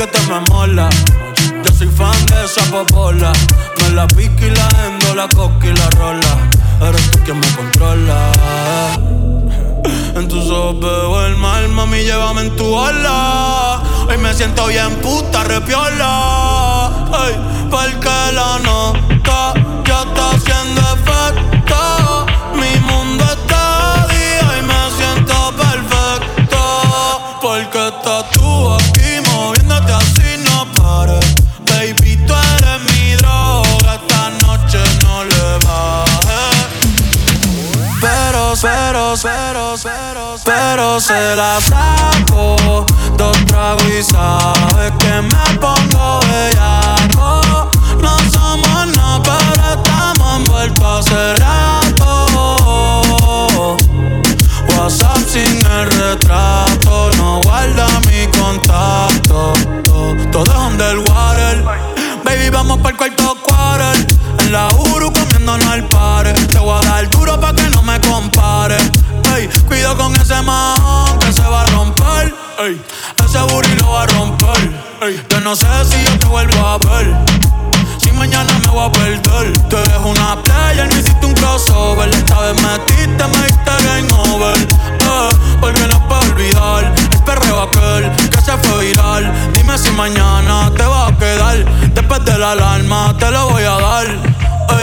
Tu piquete me mola. Yo soy fan de esa popola. Me la pique y la endo, la coca y la rola. Eres tú quien me controla. En tus ojos veo el mal, mami, llévame en tu ola. Hoy me siento bien puta, repiola. Ay, porque la nota ya está haciendo efecto. La saco. Dos tragos y sabes que me pongo bellaco. No somos nada, pero estamos envueltos hace rato. WhatsApp sin el retrato, no guarda mi contacto. Todo es underwater. Baby, vamos para el cuarto quarter. En la Uru comiéndonos al pare. Te voy a dar duro pa' que no me compare. Cuido con ese man Ese booty lo va a romper. Ey, yo no sé si yo te vuelvo a ver. Si mañana me voy a perder. Tú eres una player, no hiciste un crossover. Esta vez metiste, me diste game over. Eh, porque no puedo olvidar el perreo aquel que se fue viral. Dime si mañana te va a quedar. Después de la alarma te lo voy a dar.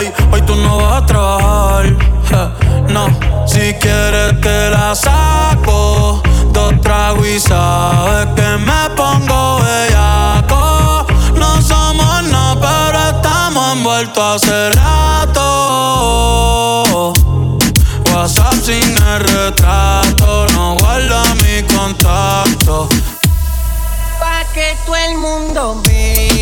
Ey, hoy tú no vas a trabajar. eh, no, si quieres te la saco. Dos tragos y sabes que me pongo bellaco. No somos nada, pero estamos envueltos hace rato. WhatsApp sin el retrato, no guarda mi contacto. Pa' que todo el mundo vea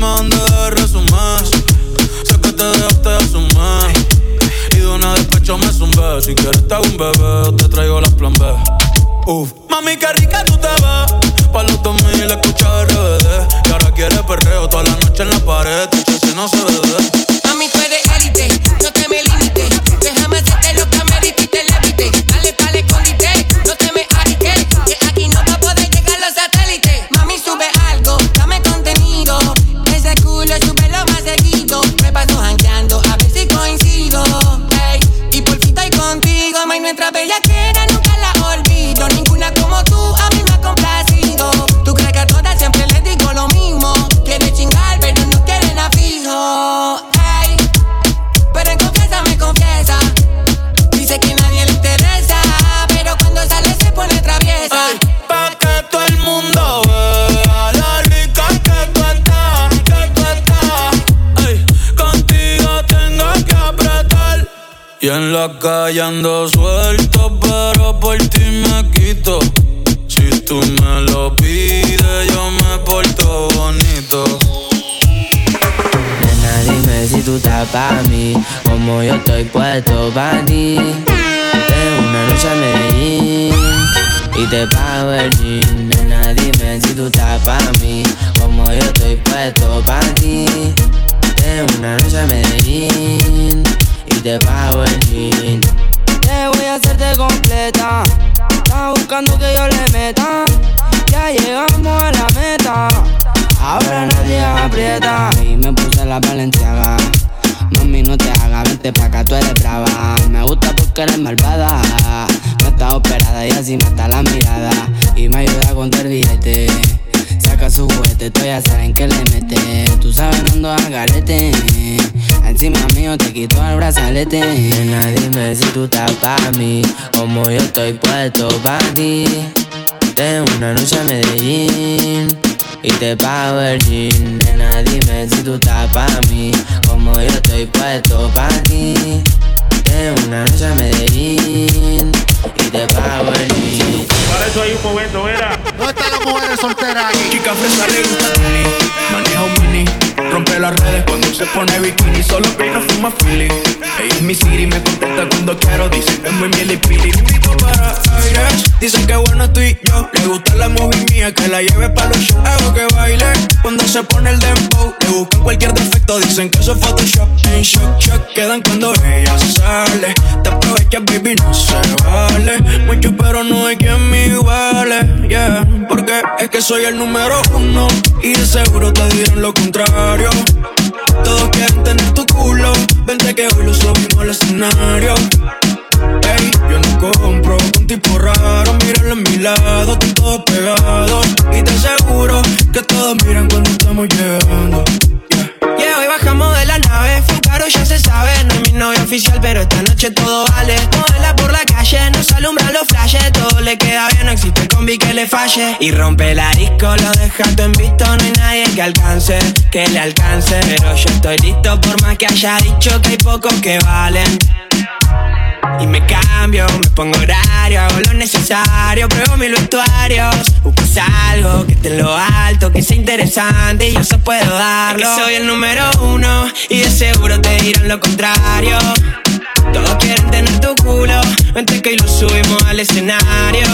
más donde agarras un que te de hasta asumar. Y de una despecho me zumbé. Si quieres te hago un bebé, te traigo las plan B. Uf. Mami, qué rica tú te ves. Pa' los 2000 escucha RBD. Y ahora quiere perreo toda la noche en la pared. Tu si no se ve. Mami, tú eres élite, no te me limites. En la calle ando suelto, pero por ti me quito. Si tú me lo pides, yo me porto bonito. Nena, dime si tú estás pa' mí, como yo estoy puesto pa' ti. Tengo una noche a Medellín y te pago el jean. Nena, dime si tú estás pa' mí, como yo estoy puesto pa' ti. Tengo una noche a Medellín te pago el jean. Te voy a hacerte completa. Estás buscando que yo le meta. Ya llegamos a la meta. Ahora nadie aprieta. Y me puse la valenciaga. Mami, no te hagas, vente pa' acá, tú eres brava. Me gusta porque eres malvada. No está operada y así mata la mirada. Y me ayuda a contar billete. Saca su juguete, ya saben que le mete. Tú sabes, ando al garete. Encima mío te quito el brazalete. Nena, dime si tú estás pa' mí. Como yo estoy puesto pa' ti. Tengo una noche a Medellín y te pago el jean. Nena, dime si tú estás pa' mí, como yo estoy puesto pa' ti. Una noche a Medellín y te pago el. Para eso hay un momento, era. ¿Dónde están las mujeres solteras aquí? Chica fresa le gusta Tini, maneja un mini, rompe las redes cuando se pone bikini, solo no fuma Philly. Ella es mi city, me contesta cuando quiero, dice que es muy miel y pili. Dicen que bueno estoy yo, le gusta la movie mía, que la lleve pa' los shows. Hago que baile cuando se pone el dembow, le buscan cualquier defecto, dicen que eso es Photoshop. En shock, shock, quedan cuando ella sale, te aprovechas baby, no se vale. Mucho pero no hay quien me iguale, yeah, porque es que soy el número uno y de seguro te dirán lo contrario. Todos quieren tener tu culo, vente que hoy lo subimos al escenario. Ey, yo no compro un tipo raro, míralo en mi lado, están todos pegados. Y te aseguro que todos miran cuando estamos llegando. Yeah. Yeah, hoy bajamos de la nave, fue caro, ya se sabe. No es mi novia oficial, pero esta noche todo vale. Modela por la calle, nos alumbran los flashes. Todo le queda bien, no existe combi que le falle. Y rompe la disco, lo deja todo en visto. No hay nadie que alcance, que le alcance. Pero yo estoy listo, por más que haya dicho que hay pocos que valen. Y me cambio, me pongo horario, hago lo necesario, pruebo mil vestuarios. Buscas algo que esté en lo alto, que sea interesante y yo se puedo darlo. Es que soy el número uno y de seguro te dirán lo contrario. Todos quieren tener tu culo, vente que hoy lo subimos al escenario.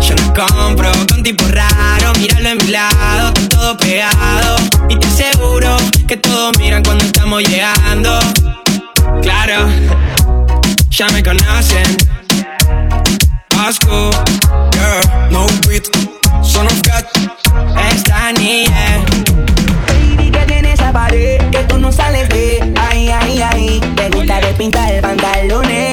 Yo no compro con tipo raro, míralo en mi lado, está todo pegado. Y te aseguro que todos miran cuando estamos llegando. Claro, ya me conocen. Asco, yeah, no beat, son of God. Esta niña. Baby, que tiene esa pared que tú no sales de Ay, ay, ay Te de pintar pantalones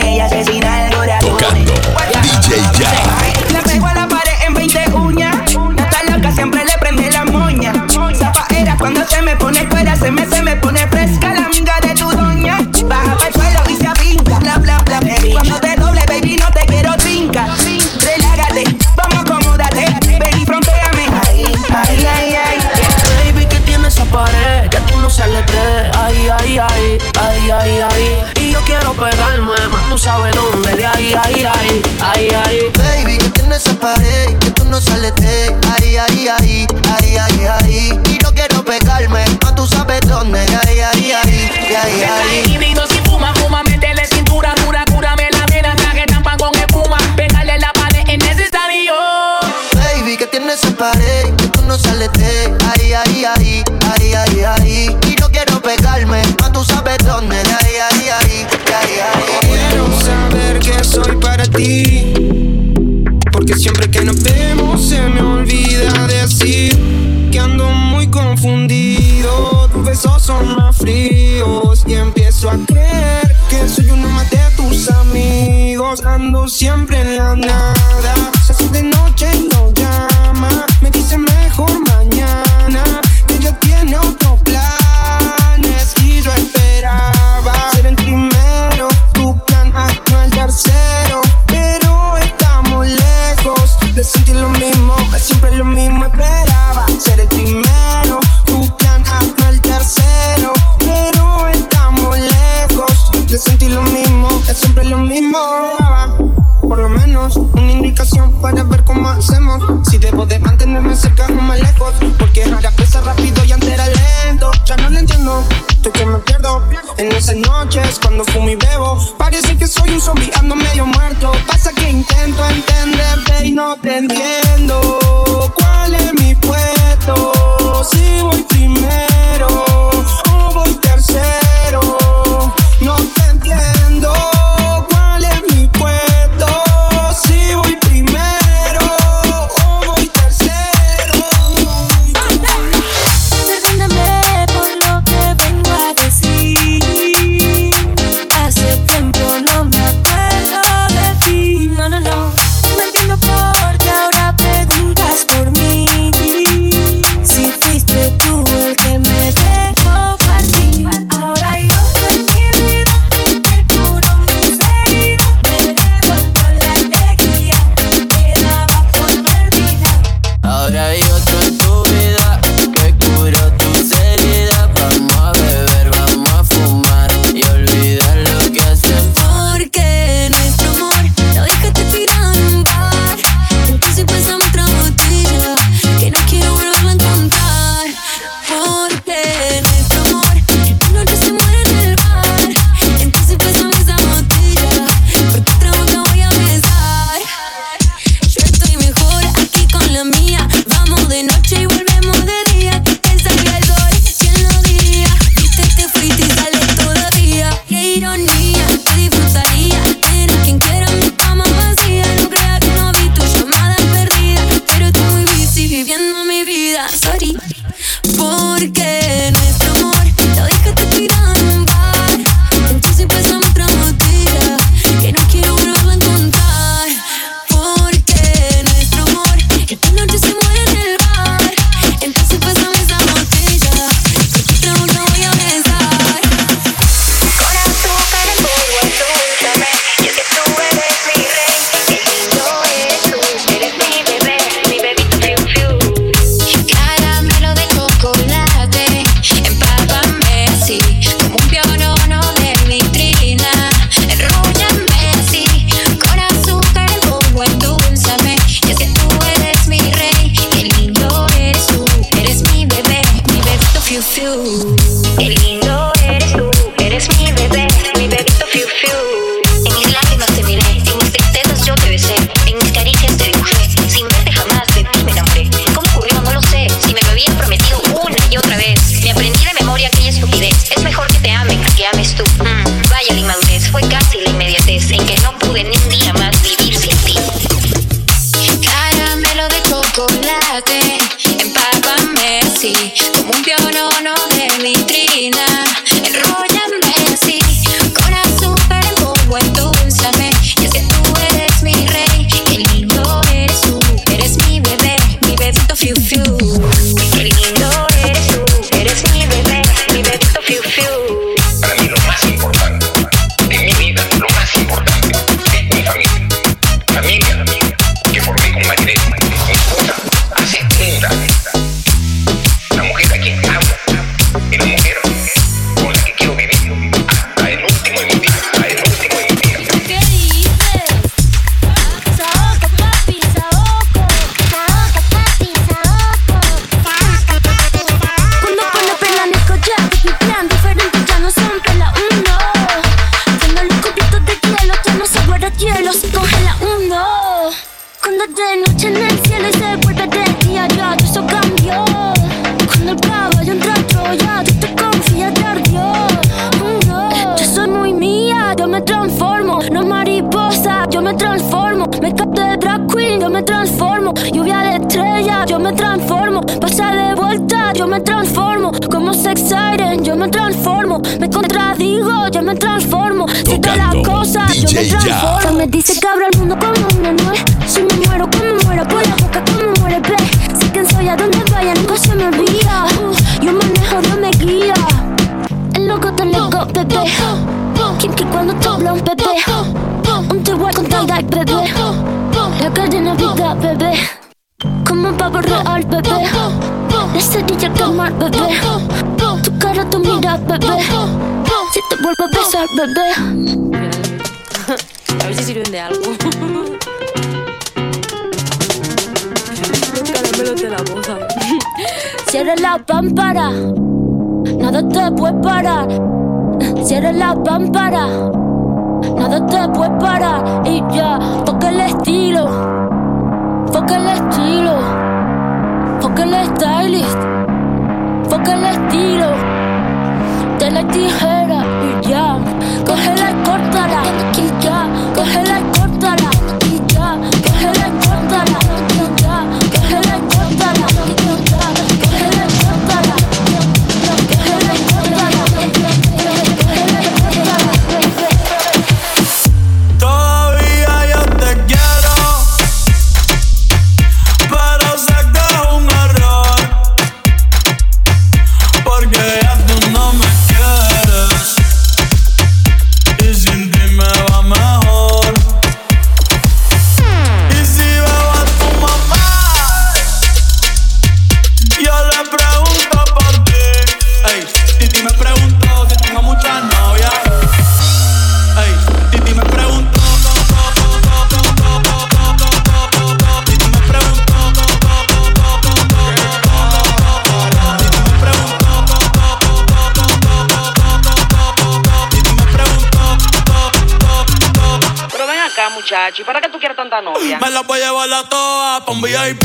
es siempre lo mismo. Por lo menos una indicación para ver cómo hacemos. Si debo de mantenerme cerca o más lejos. Porque ahora pesa rápido y antes era lento. Ya no lo entiendo, estoy que me pierdo. En esas noches cuando fumo y bebo. Parece que soy un zombie, ando medio muerto. Pasa que intento entenderte y no te entiendo. ¿Cuál es mi me transformo. Pasa de vuelta, yo me transformo. Como sex siren, yo me transformo. Me contradigo, yo me transformo. Si te las cosas, yo me transformo. Me dice que abro el mundo como una nuez. Si me muero, que me muero por la boca, como muere, ve. Sé quién soy, a donde vaya, nunca se me olvida. Uh, yo manejo, Dios me guía. El loco te loco, bebé. Kinky cuando te habla un bebé. Un te con tie-dye, bebé. La cadena vida, bebé. Como un pavo real, bebé. La cerilla quemar, bebé. Tu cara, tu mira, bebé. Si te vuelvo a besar, bebé. A ver si sirven de algo. Los caramelos de la boda. Cierra la pámpara. Nada te puede parar. Cierra la pámpara. Nada te puede parar. Y ya, toca el estilo. Foca el estilo. Foca el stylist. Foca el estilo. De la tijera y ya. Cógela y córtala. Y ya, cógela y Me la voy a llevar a todas pa' un VIP,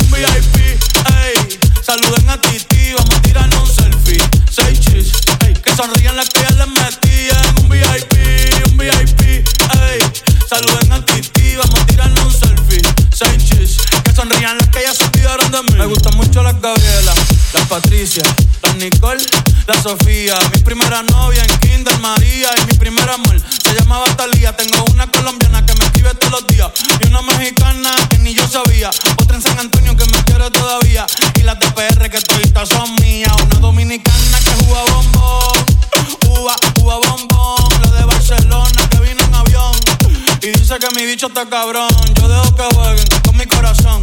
un VIP, ey. Saluden a Titi, vamos a tirarnos un selfie. Seis chis, ey. Que sonrían las que ya les metí en un VIP, un VIP, ey. Saluden a Titi, vamos a tirarnos un selfie. Seis chis, que sonrían las que ya se olvidaron de mí. Me gustan mucho las Gabriela, las Patricia, las Nicole, la Sofía. Mi primera novia en Kinder María y mi primer amor se llamaba Talía. Tengo una colombiana que me escribe todos los días y una mexicana que ni yo sabía. Otra en San Antonio que me quiere todavía y las de PR que toditas son mías. Una dominicana que juega bombón, uva, uva bombón. La de Barcelona que vino en avión y dice que mi bicho está cabrón. Yo dejo que jueguen con mi corazón.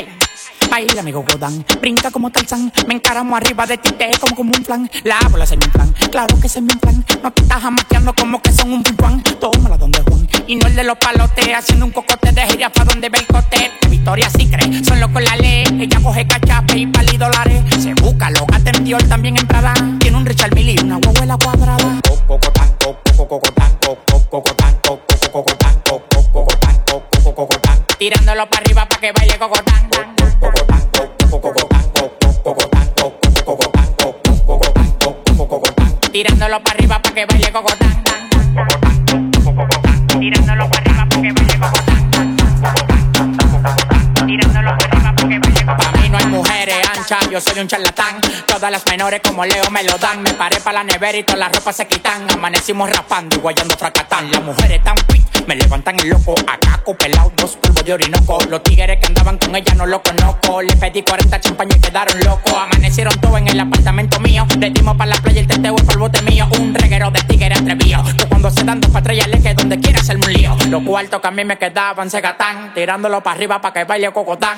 Baila, amigo Godán, brinca como Tarzán, me encaramo arriba de ti, te como como un plan, la bola se me plan, claro que se me plan, no te estás amateando como que son un pimpán, tómala donde Juan, y no el de los palotes, haciendo un cocote de gira pa' donde ve el cote, Victoria sí cree, solo con la ley, ella coge cachape y pali dólares, se busca, lo gata en Dior también en Prada, tiene un Richard Mille y una huevuela cuadrada. Cocotán, cocotán, cocotán, cocotán, cocotán, tirándolo para arriba pa' que baile cocotán. Tirándolo para arriba pa' que baile cocotán. Tirándolo para arriba pa' que baile cocotán. Tirándolo para arriba pa' que baile cocotán. Pa' mí no hay mujeres anchas, yo soy un charlatán. Todas las menores como Leo me lo dan. Me paré pa' la nevera y todas las ropas se quitan. Amanecimos raspando y guayando fracatán. Las mujeres tan me levantan el loco. Acá pelado, dos polvos de orinoco. Los tigres que andaban con ella no lo conozco. Le pedí 40 champañas y quedaron locos. Amanecieron todos en el apartamento mío. Le dimos pa' la playa el teteo y polvote mío. Un reguero de tigres atrevido. Que cuando se dan dos patrullas que donde quiera hacerme un lío. Los cuartos que a mí me quedaban se. Tirándolo para arriba pa' que baile cocotán.